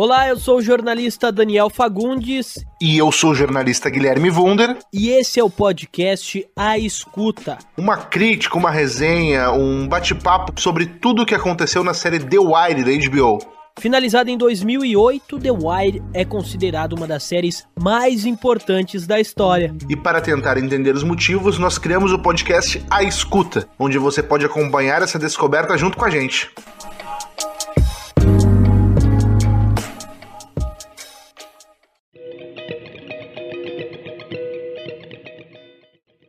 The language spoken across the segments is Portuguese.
Olá, eu sou o jornalista Daniel Fagundes. E eu sou o jornalista Guilherme Wunder. E esse é o podcast A Escuta. Uma crítica, uma resenha, um bate-papo sobre tudo o que aconteceu na série The Wire da HBO. Finalizada em 2008, The Wire é considerado uma das séries mais importantes da história. E para tentar entender os motivos, nós criamos o podcast A Escuta, onde você pode acompanhar essa descoberta junto com a gente.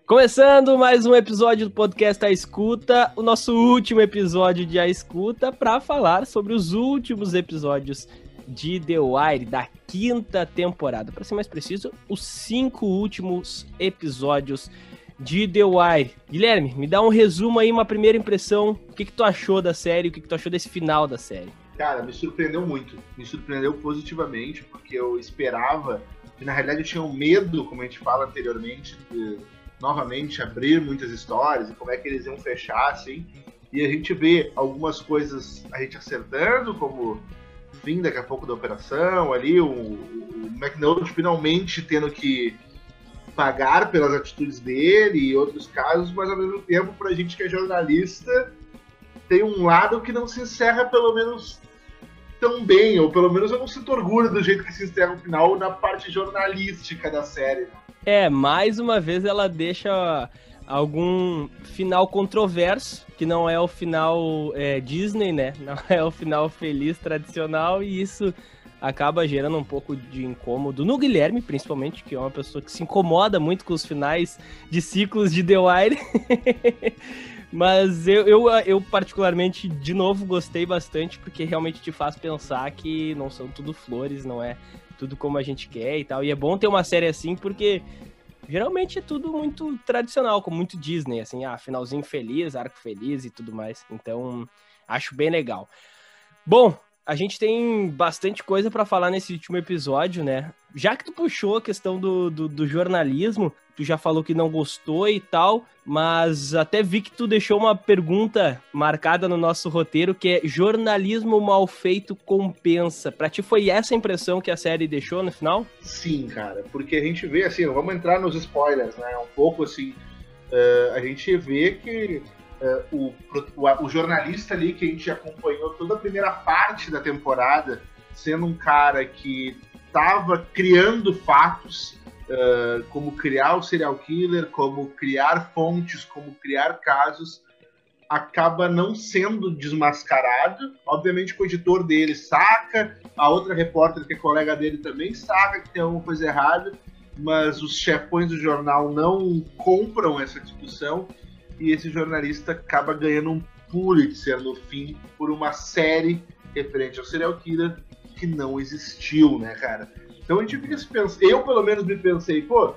Começando mais um episódio do podcast A Escuta, o nosso último episódio de A Escuta, para falar sobre os últimos episódios de The Wire da quinta temporada. Para ser mais preciso, os cinco últimos episódios de The Wire. Guilherme, me dá um resumo aí, uma primeira impressão. O que, que tu achou da série? O que, que tu achou desse final da série? Cara, me surpreendeu muito. Me surpreendeu positivamente, porque eu esperava, e na realidade eu tinha um medo, como a gente fala anteriormente, de novamente abrir muitas histórias e como é que eles iam fechar, assim. E a gente vê algumas coisas a gente acertando, como fim daqui a pouco da operação, ali o, o finalmente tendo que pagar pelas atitudes dele e outros casos, mas ao mesmo tempo, pra gente que é jornalista, tem um lado que não se encerra pelo menos tão bem, ou pelo menos eu não sinto orgulho do jeito que se encerra o final na parte jornalística da série. É, mais uma vez ela deixa algum final controverso, que não é o final é, Disney, né? Não é o final feliz tradicional, e isso acaba gerando um pouco de incômodo no Guilherme, principalmente, que é uma pessoa que se incomoda muito com os finais de ciclos de The Wire. Mas eu, eu, eu, particularmente, de novo, gostei bastante, porque realmente te faz pensar que não são tudo flores, não é tudo como a gente quer e tal. E é bom ter uma série assim, porque geralmente é tudo muito tradicional, como muito Disney, assim, ah, finalzinho feliz, arco feliz e tudo mais. Então, acho bem legal. Bom, a gente tem bastante coisa para falar nesse último episódio, né? Já que tu puxou a questão do, do, do, jornalismo, tu já falou que não gostou e tal, mas até vi que tu deixou uma pergunta marcada no nosso roteiro, que é jornalismo mal feito compensa. Pra ti foi essa a impressão que a série deixou no final? Sim, cara, porque a gente vê, assim, vamos entrar nos spoilers, né? Um pouco assim, uh, a gente vê que uh, o, o, o, jornalista ali que a gente acompanhou toda a primeira parte da temporada, sendo um cara que estava criando fatos, uh, como criar o serial killer, como criar fontes, como criar casos, acaba não sendo desmascarado. Obviamente o editor dele saca, a outra repórter que é colega dele também saca que tem alguma coisa errada, mas os chefões do jornal não compram essa discussão e esse jornalista acaba ganhando um Pulitzer no fim por uma série referente ao serial killer que não existiu, né, cara? Então a gente fica se pensando, eu pelo menos me pensei, pô,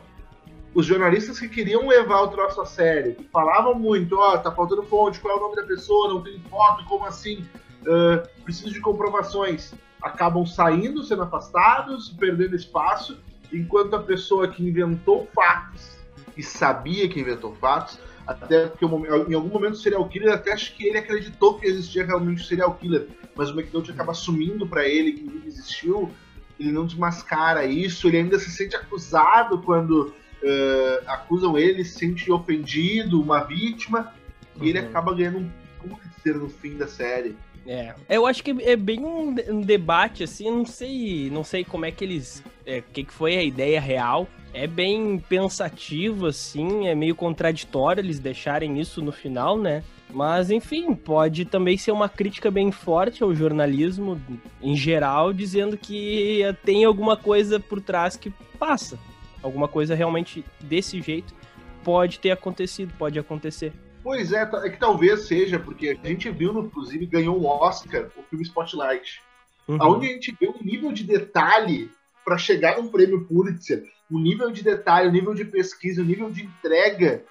os jornalistas que queriam levar o troço a sério, que falavam muito, ó, oh, tá faltando fonte, qual é o nome da pessoa, não tem foto, como assim? Uh, preciso de comprovações. Acabam saindo, sendo afastados, perdendo espaço, enquanto a pessoa que inventou fatos e sabia que inventou fatos até porque em algum momento o serial killer até acho que ele acreditou que existia realmente o serial killer, mas o McDonald acaba assumindo para ele que ele existiu, ele não desmascara isso, ele ainda se sente acusado quando uh, acusam ele, se sente ofendido, uma vítima, uhum. e ele uhum. acaba ganhando um Pulitzer no fim da série. É, eu acho que é bem um, um debate assim, não sei, não sei como é que eles, é, que que foi a ideia real, é bem pensativo, assim, é meio contraditório eles deixarem isso no final, né? Mas, enfim, pode também ser uma crítica bem forte ao jornalismo em geral, dizendo que tem alguma coisa por trás que passa. Alguma coisa realmente desse jeito pode ter acontecido, pode acontecer. Pois é, é que talvez seja, porque a gente viu, inclusive, ganhou um Oscar o filme Spotlight. Uhum. Onde a gente vê um nível de detalhe para chegar num prêmio Pulitzer o nível de detalhe, o nível de pesquisa, o nível de entrega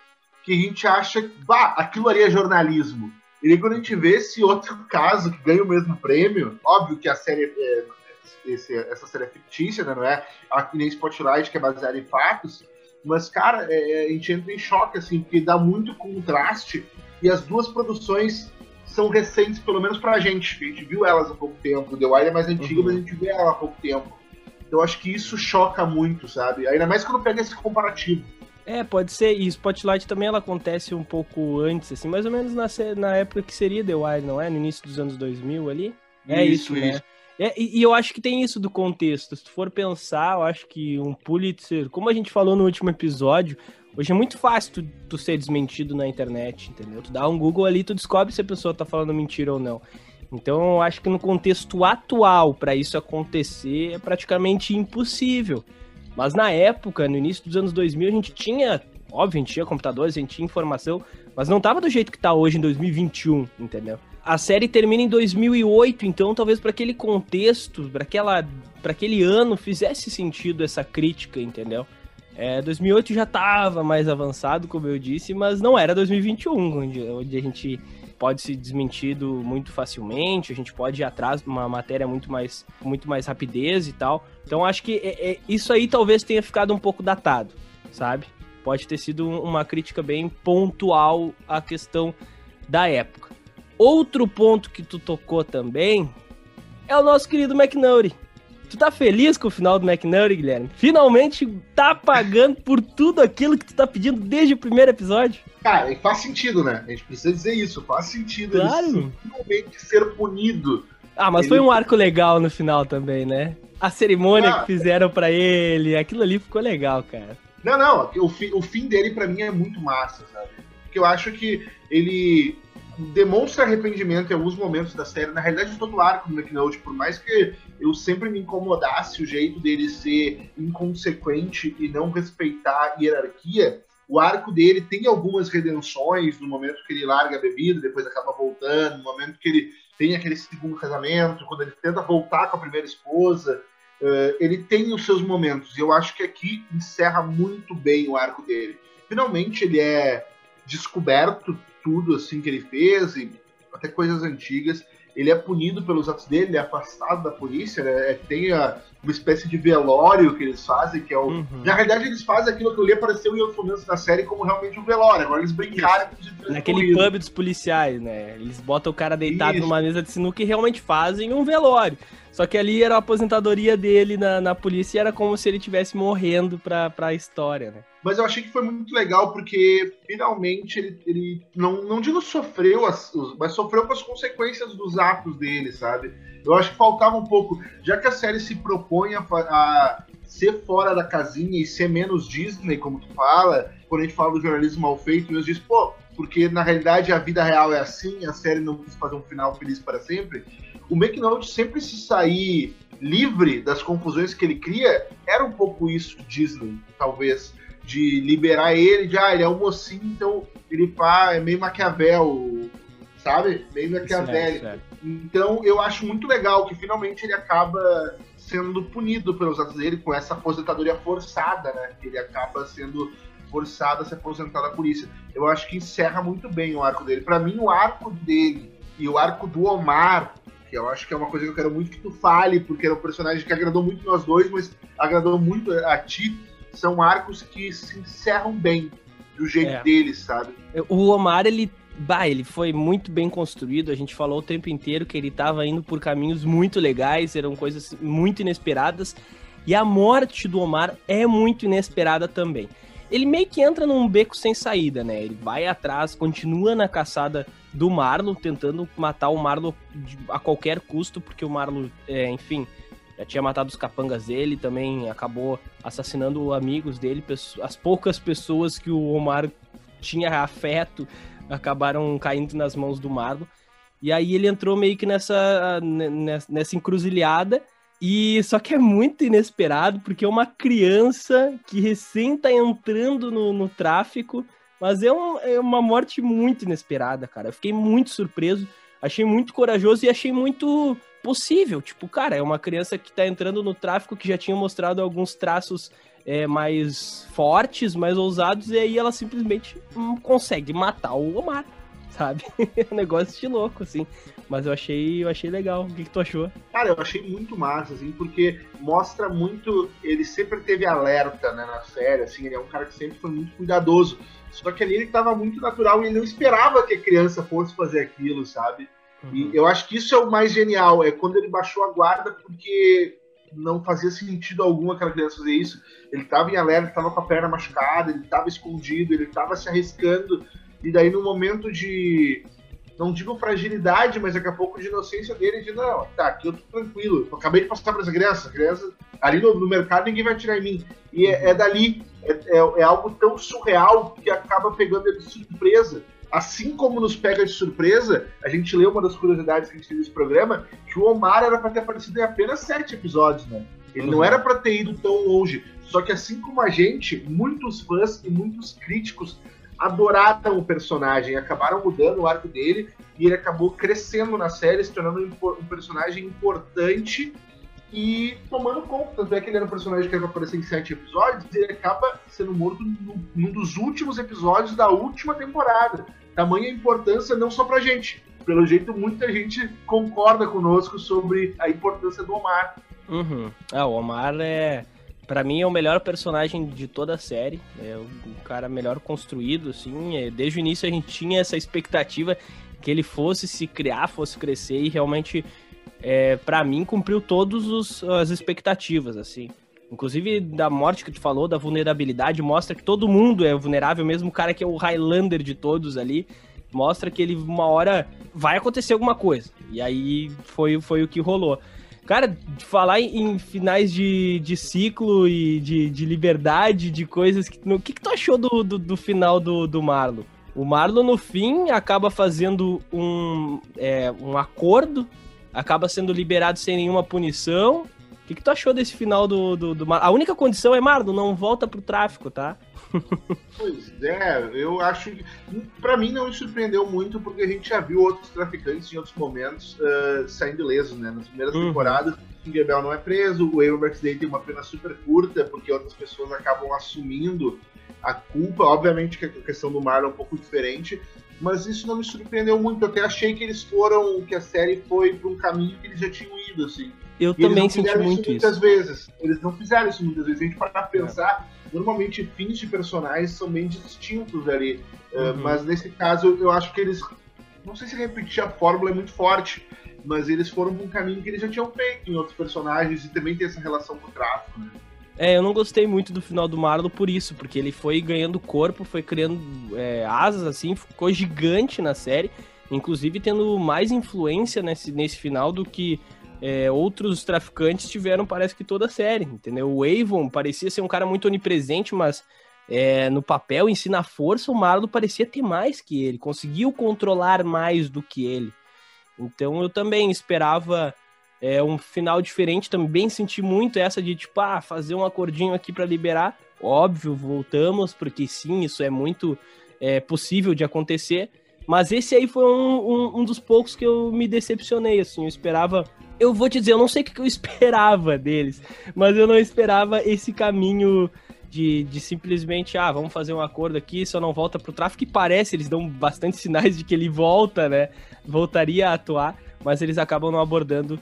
que a gente acha bah, aquilo ali é jornalismo. E aí, quando a gente vê esse outro caso que ganha o mesmo prêmio, óbvio que a série é, esse, essa série é fictícia, né, não é aqui nem Spotlight, que é baseada em fatos, mas, cara, é, é, a gente entra em choque, assim, porque dá muito contraste e as duas produções são recentes, pelo menos pra gente. A gente viu elas há pouco tempo. The Wire é mais antiga, uhum. mas a gente vê ela há pouco tempo. Eu acho que isso choca muito, sabe? Ainda mais quando pega esse comparativo. É, pode ser. E Spotlight também ela acontece um pouco antes, assim, mais ou menos na, na época que seria The Wire, não é? No início dos anos 2000 ali. É isso, isso, né? É, e, e, eu acho que tem isso do contexto. Se tu for pensar, eu acho que um Pulitzer, como a gente falou no último episódio, hoje é muito fácil tu, tu ser desmentido na internet, entendeu? Tu dá um Google ali, tu descobre se a pessoa tá falando mentira ou não. Então eu acho que no contexto atual, para isso acontecer, é praticamente impossível. Mas na época, no início dos anos 2000, a gente tinha, óbvio, a gente tinha computadores, a gente tinha informação, mas não tava do jeito que tá hoje em 2021, entendeu? A série termina em 2008, então talvez para aquele contexto, para aquela para aquele ano fizesse sentido essa crítica, entendeu? É, 2008 já tava mais avançado, como eu disse, mas não era 2021, onde, onde a gente pode ser desmentido muito facilmente, a gente pode ir atrás de uma matéria muito mais, muito mais rapidez e tal. Então acho que é, é, isso aí talvez tenha ficado um pouco datado, sabe? Pode ter sido uma crítica bem pontual à questão da época. Outro ponto que tu tocou também é o nosso querido McNaughty. Tu tá feliz com o final do McNaughty, Guilherme? Finalmente tá pagando por tudo aquilo que tu tá pedindo desde o primeiro episódio? Cara, faz sentido, né? A gente precisa dizer isso. Faz sentido claro. ele finalmente ser punido. Ah, mas ele... foi um arco legal no final também, né? A cerimônia ah, que fizeram para ele, aquilo ali ficou legal, cara. Não, não, o, fi, o fim dele para mim é muito massa, sabe? Porque eu acho que ele demonstra arrependimento em alguns momentos da série. Na realidade, todo o arco do McNulty, por mais que eu sempre me incomodasse o jeito dele ser inconsequente e não respeitar a hierarquia, o arco dele tem algumas redenções no momento que ele larga a bebida, depois acaba voltando, no momento que ele tem aquele segundo casamento, quando ele tenta voltar com a primeira esposa. Uh, ele tem os seus momentos, e eu acho que aqui encerra muito bem o arco dele. Finalmente ele é descoberto tudo assim que ele fez, e até coisas antigas. Ele é punido pelos atos dele, ele é afastado da polícia, né? É, tem a, uma espécie de velório que eles fazem, que é o. Uhum. Na realidade, eles fazem aquilo que eu li apareceu em outros momentos da série como realmente um velório. Agora eles brincaram de Naquele pub dos policiais, né? Eles botam o cara deitado Isso. numa mesa de sinuca e realmente fazem um velório. Só que ali era a aposentadoria dele na, na polícia e era como se ele estivesse morrendo pra, pra história, né? Mas eu achei que foi muito legal porque finalmente ele, ele não, não digo sofreu, as, mas sofreu com as consequências dos atos dele, sabe? Eu acho que faltava um pouco, já que a série se propõe a, a ser fora da casinha e ser menos Disney, como tu fala, quando a gente fala do jornalismo mal feito, eu disse, pô, porque na realidade a vida real é assim, a série não quis fazer um final feliz para sempre o McNaught sempre se sair livre das confusões que ele cria, era um pouco isso Disney, talvez, de liberar ele, de ah, ele é um mocinho, então ele pá, é meio Maquiavel, sabe? Meio. Certo, certo. Então eu acho muito legal que finalmente ele acaba sendo punido pelos atos dele com essa aposentadoria forçada, né? Ele acaba sendo forçado a se aposentar da polícia. Eu acho que encerra muito bem o arco dele. Para mim, o arco dele e o arco do Omar que eu acho que é uma coisa que eu quero muito que tu fale, porque é um personagem que agradou muito nós dois, mas agradou muito a ti. São arcos que se encerram bem do jeito é. deles, sabe? O Omar, ele Bah, ele foi muito bem construído. A gente falou o tempo inteiro que ele estava indo por caminhos muito legais, eram coisas muito inesperadas. E a morte do Omar é muito inesperada também. Ele meio que entra num beco sem saída, né? Ele vai atrás, continua na caçada do Marlon, tentando matar o Marlon a qualquer custo, porque o Marlon, é, enfim, já tinha matado os capangas dele, também acabou assassinando amigos dele, as poucas pessoas que o Omar tinha afeto acabaram caindo nas mãos do Marlon. E aí ele entrou meio que nessa, nessa encruzilhada. E só que é muito inesperado, porque é uma criança que recém tá entrando no, no tráfico mas é, um, é uma morte muito inesperada, cara. Eu fiquei muito surpreso, achei muito corajoso e achei muito possível. Tipo, cara, é uma criança que tá entrando no tráfico que já tinha mostrado alguns traços é, mais fortes, mais ousados, e aí ela simplesmente hum, consegue matar o Omar, sabe? é um negócio de louco, assim. Mas eu achei, eu achei legal. O que, que tu achou? Cara, eu achei muito massa, assim, porque mostra muito. Ele sempre teve alerta né, na série, assim, ele é um cara que sempre foi muito cuidadoso. Só que ali ele estava muito natural e ele não esperava que a criança fosse fazer aquilo, sabe? Uhum. E eu acho que isso é o mais genial, é quando ele baixou a guarda porque não fazia sentido algum aquela criança fazer isso. Ele estava em alerta, estava com a perna machucada, ele estava escondido, ele estava se arriscando. E daí, no momento de, não digo fragilidade, mas daqui a pouco de inocência dele, ele diz: Não, tá, aqui eu tô tranquilo. Eu acabei de passar para essa criança. A criança, ali no, no, mercado, ninguém vai tirar em mim. E é, é dali. É, é, é algo tão surreal que acaba pegando ele de surpresa assim como nos pega de surpresa, a gente leu uma das curiosidades que a gente teve nesse programa, que o Omar era para ter aparecido em apenas sete episódios, né? Ele uhum. não era para ter ido tão longe. Só que assim como a gente, muitos fãs e muitos críticos adoraram o personagem, acabaram mudando o arco dele e ele acabou crescendo na série, se tornando um personagem importante e tomando conta. Tanto é que ele era um personagem que pra aparecer em sete episódios e ele acaba sendo morto num dos últimos episódios da última temporada. Tamanha importância não só pra gente. Pelo jeito, muita gente concorda conosco sobre a importância do Omar. Uhum. Ah, o Omar é. Pra mim é o melhor personagem de toda a série. É o cara melhor construído, assim. É, desde o início a gente tinha essa expectativa que ele fosse se criar, fosse crescer e realmente, é, para mim, cumpriu todas as expectativas, assim. Inclusive, da morte que tu falou, da vulnerabilidade, mostra que todo mundo é vulnerável, mesmo o cara que é o Highlander de todos ali. Mostra que ele, uma hora, vai acontecer alguma coisa. E aí foi, foi o que rolou. Cara, falar em, finais de, de ciclo e de, de liberdade, de coisas. Que, o que, que tu achou do, do, do final do, do Marlon? O Marlon, no fim, acaba fazendo um, é, um acordo, acaba sendo liberado sem nenhuma punição que, que tu achou desse final do, do, do A única condição é, Mardo, não volta pro tráfico, tá? Pois é, eu acho que. Pra mim não me surpreendeu muito, porque a gente já viu outros traficantes em outros momentos uh, saindo ilesos, né? Nas primeiras uhum. temporadas, o Tinkerbell não é preso, o Avery Day tem uma pena super curta, porque outras pessoas acabam assumindo a culpa. Obviamente que a questão do Marlon é um pouco diferente, mas isso não me surpreendeu muito. Eu até achei que eles foram, que a série foi para um caminho que eles já tinham ido, assim. Eu e também senti muito isso. Muitas vezes. Eles não fizeram isso muitas vezes. A gente para pensar, é. normalmente fins de personagens são bem distintos ali. Eh, uhum. Uh, mas nesse caso, eu acho que eles. Não sei se repetir a fórmula é muito forte, mas eles foram para um caminho que eles já tinham feito em outros personagens e também tem essa relação com o tráfico, né? É, eu não gostei muito do final do Marlo por isso, porque ele foi ganhando corpo, foi criando é, asas, assim, ficou gigante na série, inclusive tendo mais influência nesse, nesse final do que é, outros traficantes tiveram, parece que toda a série, entendeu? O Avon parecia ser um cara muito onipresente, mas é, no papel, em si, na força, o Marlo parecia ter mais que ele, conseguiu controlar mais do que ele. Então eu também esperava é, um final diferente, também senti muito essa de, tipo, ah, fazer um acordinho aqui para liberar. Óbvio, voltamos, porque sim, isso é muito é, possível de acontecer. Mas esse aí foi um, um, um, dos poucos que eu me decepcionei, assim. Eu esperava. Eu vou te dizer, eu não sei o que eu esperava deles, mas eu não esperava esse caminho de, de simplesmente, ah, vamos fazer um acordo aqui, só não volta pro tráfico, que parece, eles dão bastante sinais de que ele volta, né? Voltaria a atuar, mas eles acabam não abordando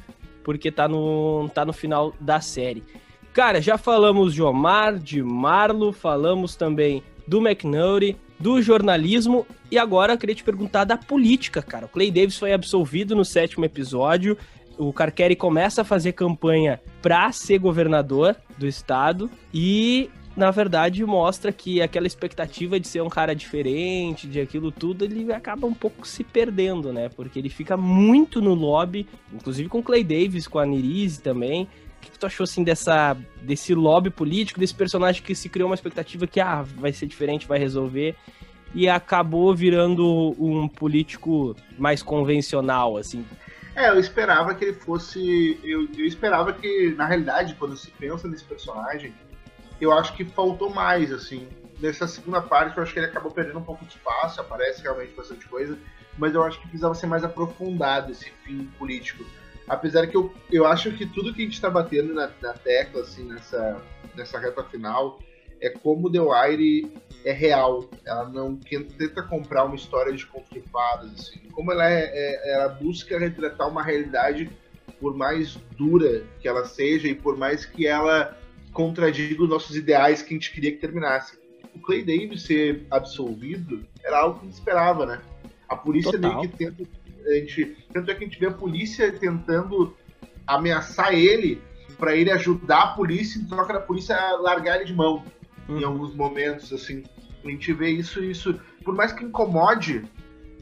porque tá no, tá no final da série. Cara, já falamos de Omar, de Marlo, falamos também do McNulty, do jornalismo e agora eu queria te perguntar da política, cara. O Clay Davis foi absolvido no sétimo episódio. O Carqueri começa a fazer campanha para ser governador do estado e na verdade mostra que aquela expectativa de ser um cara diferente, de aquilo tudo, ele acaba um pouco se perdendo, né? Porque ele fica muito no lobby, inclusive com o Clay Davis, com a Nirize também. O que tu achou assim dessa desse lobby político, desse personagem que se criou uma expectativa que ah, vai ser diferente, vai resolver e acabou virando um político mais convencional, assim. É, eu esperava que ele fosse. Eu, eu esperava que, na realidade, quando se pensa nesse personagem, eu acho que faltou mais, assim. Nessa segunda parte, eu acho que ele acabou perdendo um pouco de espaço, aparece realmente bastante coisa, mas eu acho que precisava ser mais aprofundado esse fim político. Apesar que eu, eu acho que tudo que a gente está batendo na, na, tecla, assim, nessa, nessa reta final, é como The Wire é real. Ela não tenta comprar uma história de conto de fadas, assim. Como ela, é, é, ela busca retratar uma realidade, por mais dura que ela seja, e por mais que ela contradiga os nossos ideais que a gente queria que terminasse. o Clay Davis ser absolvido era algo que a gente esperava, né? A polícia Total. meio que tenta. A gente, tanto é que a gente vê a polícia tentando ameaçar ele para ele ajudar a polícia em troca da polícia largar ele de mão em alguns momentos, assim. A gente vê isso isso. Por mais que incomode,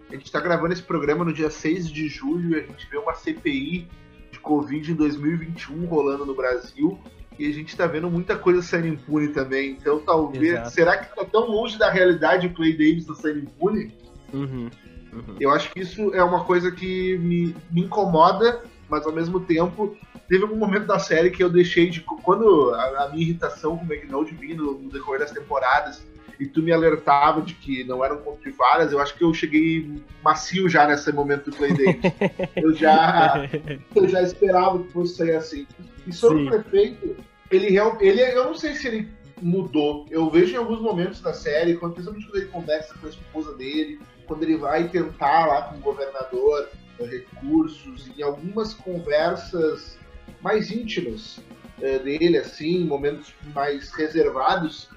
a gente está gravando esse programa no dia 6 de julho e a gente vê uma CPI de Covid em 2021 rolando no Brasil. E a gente está vendo muita coisa sendo impune também. Então, talvez. Exato. Será que tá tão longe da realidade o Clay Davis tá sendo impune? Uhum. Uhum. Eu acho que isso é uma coisa que me, me incomoda, mas ao mesmo tempo teve algum momento da série que eu deixei de. Quando a, a minha irritação com o McNaught vinha no, no decorrer das temporadas e tu me alertava de que não era um conto de fadas, eu acho que eu cheguei macio já nesse momento do Play Davis. eu, já, eu já esperava que fosse sair assim. E sobre Sim. o prefeito, ele, real- ele eu não sei se ele mudou. Eu vejo em alguns momentos da série, quando, principalmente quando ele conversa com a esposa dele, quando ele vai tentar lá com o governador eh, recursos, em algumas conversas mais íntimas eh, dele, assim, momentos mais reservados,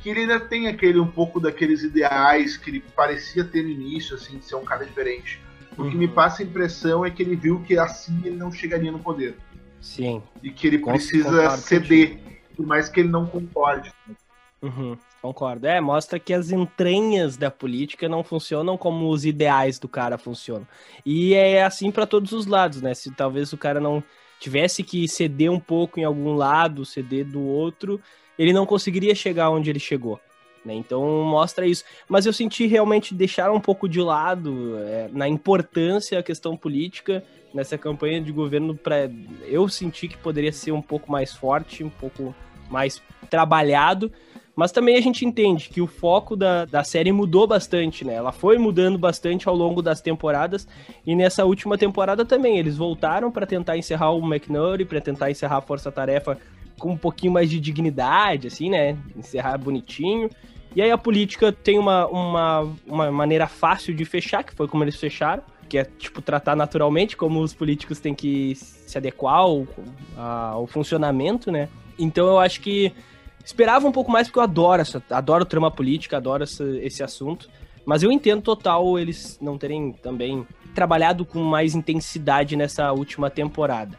que ele ainda tem aquele um pouco daqueles ideais que ele parecia ter no início, assim, de ser um cara diferente. O que Uhum. me passa a impressão é que ele viu que assim ele não chegaria no poder. Sim. E que ele Com- precisa ceder, por mais que ele não concorde. Uhum, concordo. É, mostra que as entranhas da política não funcionam como os ideais do cara funcionam. E é assim para todos os lados, né? Se talvez o cara não tivesse que ceder um pouco em algum lado, ceder do outro, ele não conseguiria chegar onde ele chegou. Né? Então mostra isso. Mas eu senti realmente deixar um pouco de lado é, na importância a questão política nessa campanha de governo para eu senti que poderia ser um pouco mais forte, um pouco mais trabalhado. Mas também a gente entende que o foco da, da série mudou bastante, né? Ela foi mudando bastante ao longo das temporadas. E nessa última temporada também. Eles voltaram para tentar encerrar o McNulty, para tentar encerrar a Força Tarefa com um pouquinho mais de dignidade, assim, né? Encerrar bonitinho. E aí a política tem uma, uma, uma maneira fácil de fechar, que foi como eles fecharam, que é, tipo, tratar naturalmente, como os políticos têm que se adequar ao, ao funcionamento, né? Então eu acho que esperava um pouco mais, porque eu adoro, essa, adoro trama política, adoro essa- esse assunto. Mas eu entendo total eles não terem também trabalhado com mais intensidade nessa última temporada.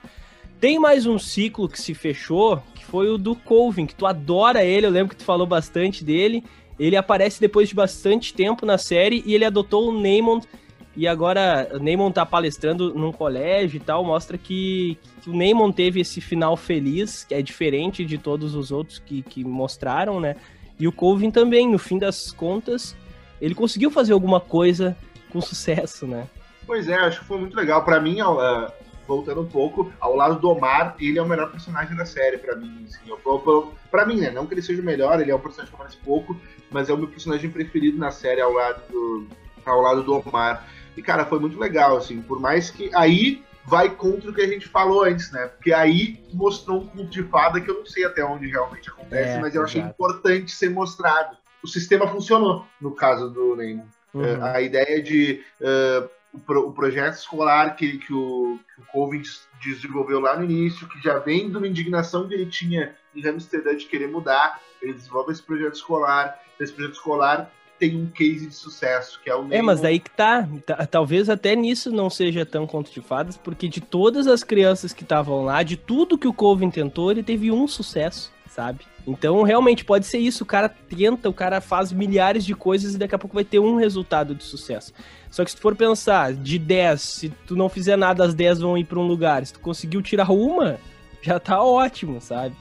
Tem mais um ciclo que se fechou, que foi o do Colvin, que tu adora ele, eu lembro que tu falou bastante dele. Ele aparece depois de bastante tempo na série e ele adotou o Neymond. E agora o Neymond tá palestrando num colégio e tal, mostra que, que o Neymond teve esse final feliz, que é diferente de todos os outros que, que mostraram, né? E o Colvin também, no fim das contas, ele conseguiu fazer alguma coisa com sucesso, né? Pois é, acho que foi muito legal. Pra mim, ah, voltando um pouco, ao lado do Omar, ele é o melhor personagem da série, pra mim. Assim, eu, pra mim, né? Não que ele seja o melhor, ele é um personagem que aparece pouco, mas é o meu personagem preferido na série ao lado do, ao lado do Omar. E, cara, foi muito legal, assim, por mais que aí vai contra o que a gente falou antes, né? Porque aí mostrou um culto de fada que eu não sei até onde realmente acontece, É, mas eu achei exato. importante ser mostrado. O sistema funcionou, no caso do Neymar. Uhum. É, a ideia de eh, o, pro- o projeto escolar que, que o, que o Colvin des- desenvolveu lá no início, que já vem de uma indignação que ele tinha em Amsterdã de querer mudar, ele desenvolve esse projeto escolar, esse projeto escolar tem um case de sucesso, que é o É, mas daí que tá. Ta- Talvez até nisso não seja tão conto de fadas, porque de todas as crianças que estavam lá, de tudo que o Colvin tentou, ele teve um sucesso, sabe? Então, realmente, pode ser isso. O cara tenta, o cara faz milhares de coisas e daqui a pouco vai ter um resultado de sucesso. Só que se tu for pensar, de 10, se tu não fizer nada, as 10 vão ir pra um lugar. Se tu conseguiu tirar uma, já tá ótimo, sabe?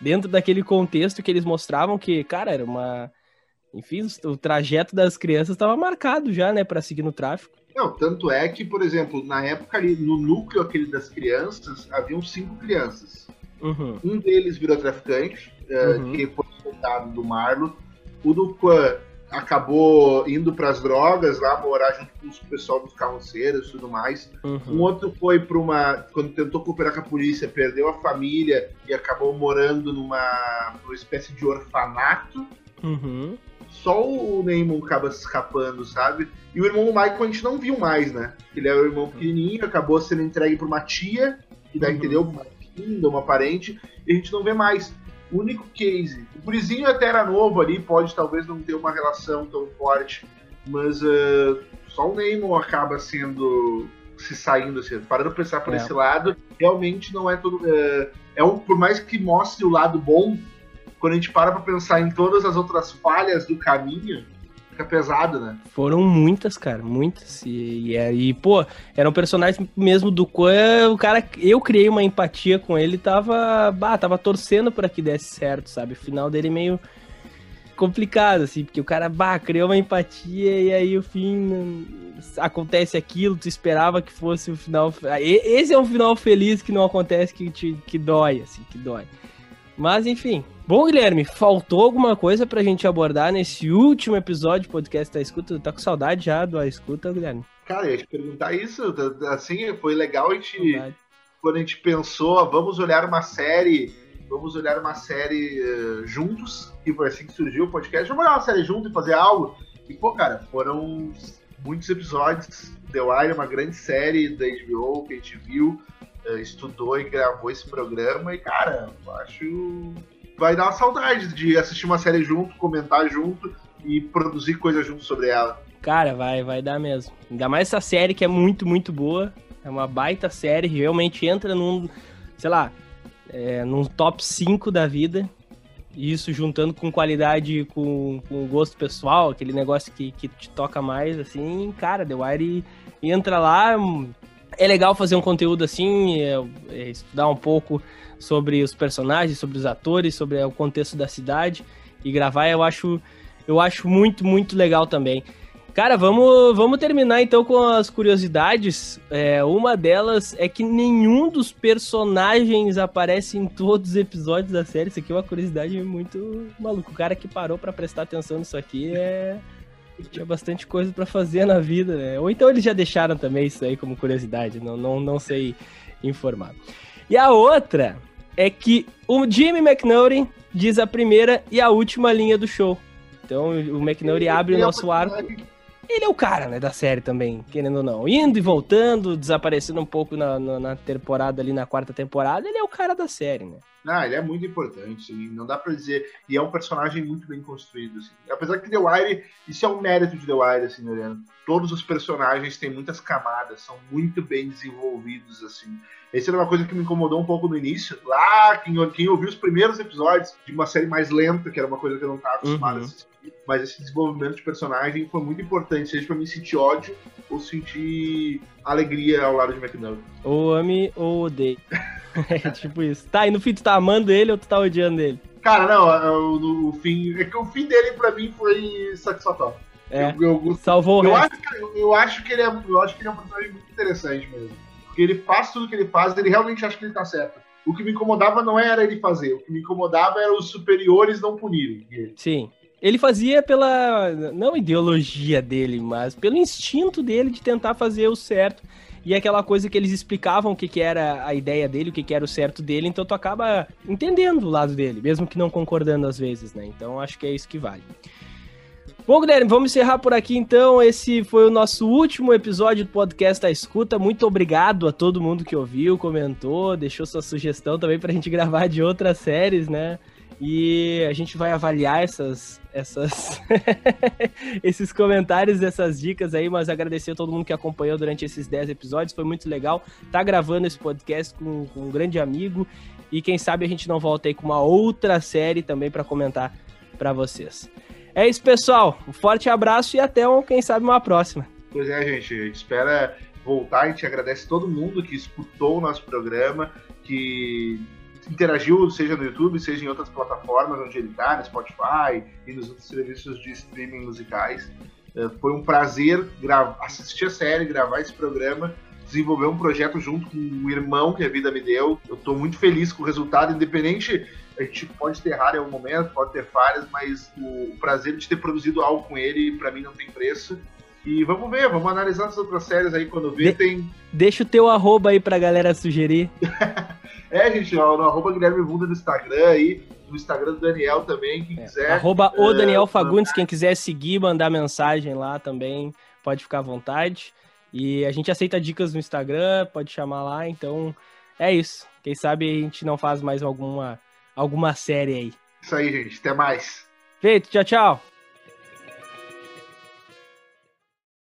Dentro daquele contexto que eles mostravam que, cara, era uma. Enfim, o trajeto das crianças estava marcado já, né, Pra seguir no tráfico. Não, tanto é que, por exemplo, na época ali, no núcleo aquele das crianças, haviam cinco crianças. Uhum. Um deles virou traficante, eh, Uhum. que foi soltado do Marlo. O do Quan acabou indo para as drogas lá, morar junto com o pessoal dos carroceiros e tudo mais. Um Uhum. outro foi para uma. Quando tentou cooperar com a polícia, perdeu a família e acabou morando numa, numa espécie de orfanato. Uhum. Só o Neymon acaba se escapando, sabe? E o irmão do Michael a gente não viu mais, né? Ele é o irmão pequenininho, acabou sendo entregue para uma tia, que dá Uhum. entender uma filha, uma parente, e a gente não vê mais. O único case. O Brizinho até era novo ali, pode talvez não ter uma relação tão forte, mas uh, só o Neymar acaba sendo se saindo assim, parando pra pensar por é. esse lado, realmente não é todo. Uh, é um, por mais que mostre o lado bom, quando a gente para pra pensar em todas as outras falhas do caminho, fica pesado, né? Foram muitas, cara, muitas. E, e, e pô, era um personagem mesmo do Quan, o cara, eu criei uma empatia com ele, tava, bah, tava torcendo para que desse certo, sabe? O final dele meio complicado, assim, porque o cara, bah, criou uma empatia e aí o fim acontece aquilo, tu esperava que fosse o final. Esse é um final feliz que não acontece, que, te, que dói, assim, que dói. Mas enfim. Bom, Guilherme, faltou alguma coisa pra gente abordar nesse último episódio do podcast da escuta? Tá com saudade já do A Escuta, Guilherme? Cara, eu ia te perguntar isso. Assim, foi legal a gente. Quando a gente pensou, vamos olhar uma série. Vamos olhar uma série uh, juntos. E foi assim que surgiu o podcast. Vamos olhar uma série junto e fazer algo. E, pô, cara, foram muitos episódios. The Wire é uma grande série da HBO que a gente viu. Eh, estudou e gravou esse programa e, cara, acho. Vai dar uma saudade de assistir uma série junto, comentar junto e produzir coisa junto sobre ela. Cara, vai, vai dar mesmo. Ainda mais essa série que é muito, muito boa. É uma baita série, realmente entra num, sei lá, é, num top 5 da vida. Isso juntando com qualidade, com, com gosto pessoal, aquele negócio que, que te toca mais, assim, cara, The Wire entra lá, é legal fazer um conteúdo assim, é, é estudar um pouco sobre os personagens, sobre os atores, sobre o contexto da cidade e gravar, eu acho, eu acho muito, muito legal também. Cara, vamos, vamos terminar então com as curiosidades. É, uma delas é que nenhum dos personagens aparece em todos os episódios da série. Isso aqui é uma curiosidade muito maluca. O cara que parou para prestar atenção nisso aqui é tinha bastante coisa para fazer na vida, né? Ou então eles já deixaram também isso aí como curiosidade, não, não, não sei informar. E a outra é que o Jimmy McNaughton diz a primeira e a última linha do show. Então o McNaughton abre o nosso arco. Ele é o cara, né, da série também, querendo ou não. Indo e voltando, desaparecendo um pouco na, na, na temporada ali, na quarta temporada, ele é o cara da série, né? Ah, ele é muito importante, não dá pra dizer. E é um personagem muito bem construído, assim. Apesar que The Wire, isso é um mérito de The Wire, assim, né, Todos os personagens têm muitas camadas, são muito bem desenvolvidos, assim. Essa era uma coisa que me incomodou um pouco no início. Lá, quem, quem ouviu os primeiros episódios de uma série mais lenta, que era uma coisa que eu não estava acostumado uhum. a assistir. Mas esse desenvolvimento de personagem foi muito importante, seja pra mim sentir ódio ou sentir alegria ao lado de McNulty. Ou ame ou odeie. É tipo isso. Tá, e no fim tu tá amando ele ou tu tá odiando ele? Cara, não, é, o, o fim. É que o fim dele pra mim foi satisfatório. É, eu, eu, salvou eu o acho, eu, acho que ele é, eu acho que ele é um personagem muito interessante mesmo. Porque ele faz tudo que ele faz, ele realmente acha que ele tá certo. O que me incomodava não era ele fazer, o que me incomodava era os superiores não punirem ele. Sim. Ele fazia pela, não ideologia dele, mas pelo instinto dele de tentar fazer o certo e aquela coisa que eles explicavam o que, que era a ideia dele, o que, que era o certo dele, então tu acaba entendendo o lado dele, mesmo que não concordando às vezes, né? Então acho que é isso que vale. Bom, Guilherme, vamos encerrar por aqui então. Esse foi o nosso último episódio do podcast A Escuta. Muito obrigado a todo mundo que ouviu, comentou, deixou sua sugestão também pra gente gravar de outras séries, né? E a gente vai avaliar essas, essas esses comentários, essas dicas aí, mas agradecer a todo mundo que acompanhou durante esses 10 episódios, foi muito legal. Tá gravando esse podcast com, com um grande amigo e quem sabe a gente não volta aí com uma outra série também para comentar para vocês. É isso, pessoal. Um forte abraço e até, quem sabe, uma próxima. Pois é, gente. A gente espera voltar. A gente agradece todo mundo que escutou o nosso programa, que interagiu, seja no YouTube, seja em outras plataformas onde ele está, no Spotify e nos outros serviços de streaming musicais. É, foi um prazer assistir a série, gravar esse programa, desenvolver um projeto junto com o irmão que a vida me deu. Eu estou muito feliz com o resultado, independente. A gente pode ter errado em algum momento, pode ter falhas, mas o, prazer de ter produzido algo com ele, para mim, não tem preço. E vamos ver, vamos analisar as outras séries aí quando ver. De tem... Deixa o teu arroba aí pra galera sugerir. é, gente, ó, no arroba Guilherme Bunda no Instagram aí, no Instagram do Daniel também, quem é, quiser. Arroba o é, Daniel Fagundes, quem quiser seguir, mandar mensagem lá também, pode ficar à vontade. E a gente aceita dicas no Instagram, pode chamar lá, então é isso. Quem sabe a gente não faz mais alguma alguma série aí. Isso aí, gente. Até mais. Feito, tchau, tchau.